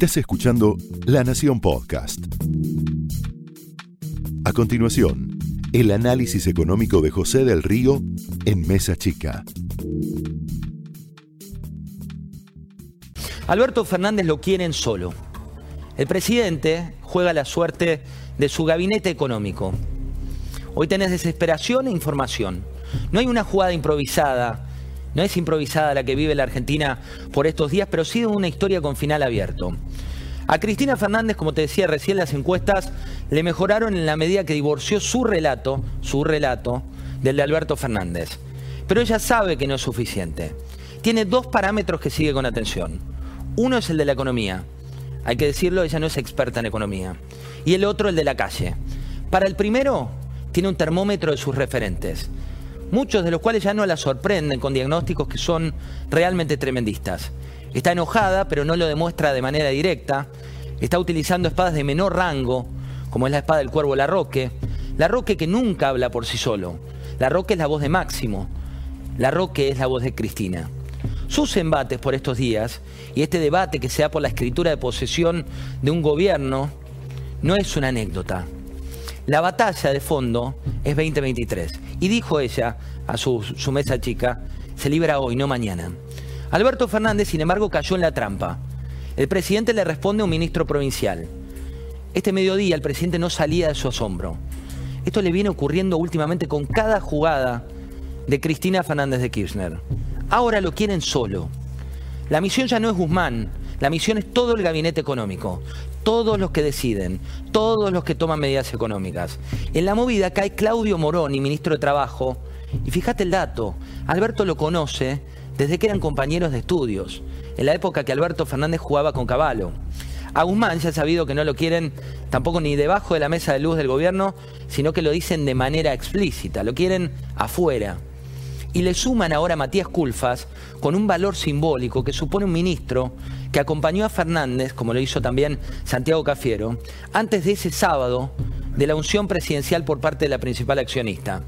Estás escuchando La Nación Podcast. A continuación, el análisis económico de José del Río en Mesa Chica. Alberto Fernández lo quieren solo. El presidente juega la suerte de su gabinete económico. Hoy tenés desesperación e información. No hay una jugada improvisada, no es improvisada la que vive la Argentina por estos días, pero sí una historia con final abierto. A Cristina Fernández, como te decía recién, las encuestas le mejoraron en la medida que divorció su relato, su relato, del de Alberto Fernández. Pero ella sabe que no es suficiente. Tiene dos parámetros que sigue con atención. Uno es el de la economía. Hay que decirlo, ella no es experta en economía. Y el otro el de la calle. Para el primero, tiene un termómetro de sus referentes muchos de los cuales ya no la sorprenden con diagnósticos que son realmente tremendistas. Está enojada, pero no lo demuestra de manera directa. Está utilizando espadas de menor rango, como es la espada del cuervo Larroque. Larroque que nunca habla por sí solo. Larroque es la voz de Máximo. Larroque es la voz de Cristina. Sus embates por estos días y este debate que se da por la escritura de posesión de un gobierno no es una anécdota. La batalla de fondo es 2023. Y dijo ella a su, mesa chica, se libra hoy, no mañana. Alberto Fernández, sin embargo, cayó en la trampa. El presidente le responde a un ministro provincial. Este mediodía el presidente no salía de su asombro. Esto le viene ocurriendo últimamente con cada jugada de Cristina Fernández de Kirchner. Ahora lo quieren solo. La misión ya no es Guzmán, la misión es todo el gabinete económico, todos los que deciden, todos los que toman medidas económicas. En la movida cae Claudio Moroni, ministro de Trabajo, y fíjate el dato, Alberto lo conoce desde que eran compañeros de estudios, en la época que Alberto Fernández jugaba con Caballo. A Guzmán ya ha sabido que no lo quieren tampoco ni debajo de la mesa de luz del gobierno, sino que lo dicen de manera explícita, lo quieren afuera y le suman ahora a Matías Culfas con un valor simbólico que supone un ministro que acompañó a Fernández, como lo hizo también Santiago Cafiero, antes de ese sábado de la unción presidencial por parte de la principal accionista.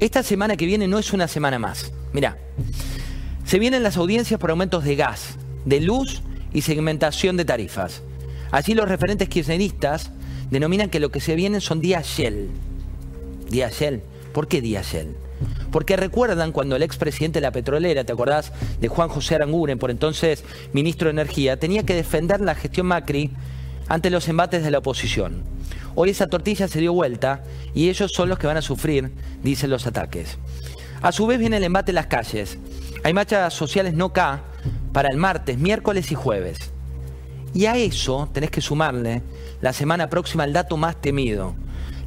Esta semana que viene no es una semana más. Mirá, se vienen las audiencias por aumentos de gas, de luz y segmentación de tarifas. Allí los referentes kirchneristas denominan que lo que se vienen son días Shell. Días Shell. ¿Por qué días? Porque recuerdan cuando el expresidente de la petrolera, ¿te acordás de Juan José Aranguren, por entonces ministro de Energía, tenía que defender la gestión Macri ante los embates de la oposición? Hoy esa tortilla se dio vuelta y ellos son los que van a sufrir, dicen los ataques. A su vez viene el embate en las calles. Hay marchas sociales no K para el martes, miércoles y jueves. Y a eso tenés que sumarle la semana próxima el dato más temido,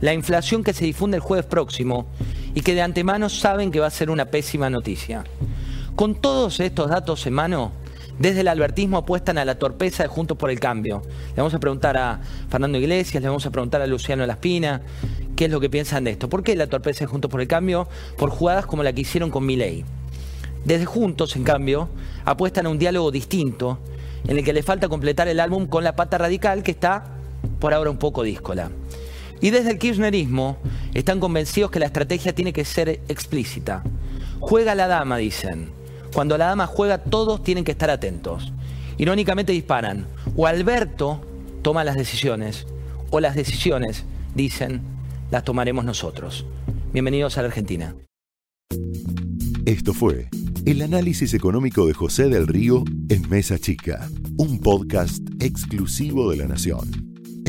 la inflación que se difunde el jueves próximo y que de antemano saben que va a ser una pésima noticia. Con todos estos datos en mano, desde el albertismo apuestan a la torpeza de Juntos por el Cambio. Le vamos a preguntar a Fernando Iglesias, le vamos a preguntar a Luciano Laspina qué es lo que piensan de esto. ¿Por qué la torpeza de Juntos por el Cambio? Por jugadas como la que hicieron con Milei. Desde Juntos, en cambio, apuestan a un diálogo distinto en el que le falta completar el álbum con la pata radical que está por ahora un poco díscola. Y desde el kirchnerismo están convencidos que la estrategia tiene que ser explícita. Juega la dama, dicen. Cuando la dama juega, todos tienen que estar atentos. Irónicamente disparan. O Alberto toma las decisiones, o las decisiones, dicen, las tomaremos nosotros. Bienvenidos a la Argentina. Esto fue el análisis económico de José del Río en Mesa Chica, un podcast exclusivo de la Nación.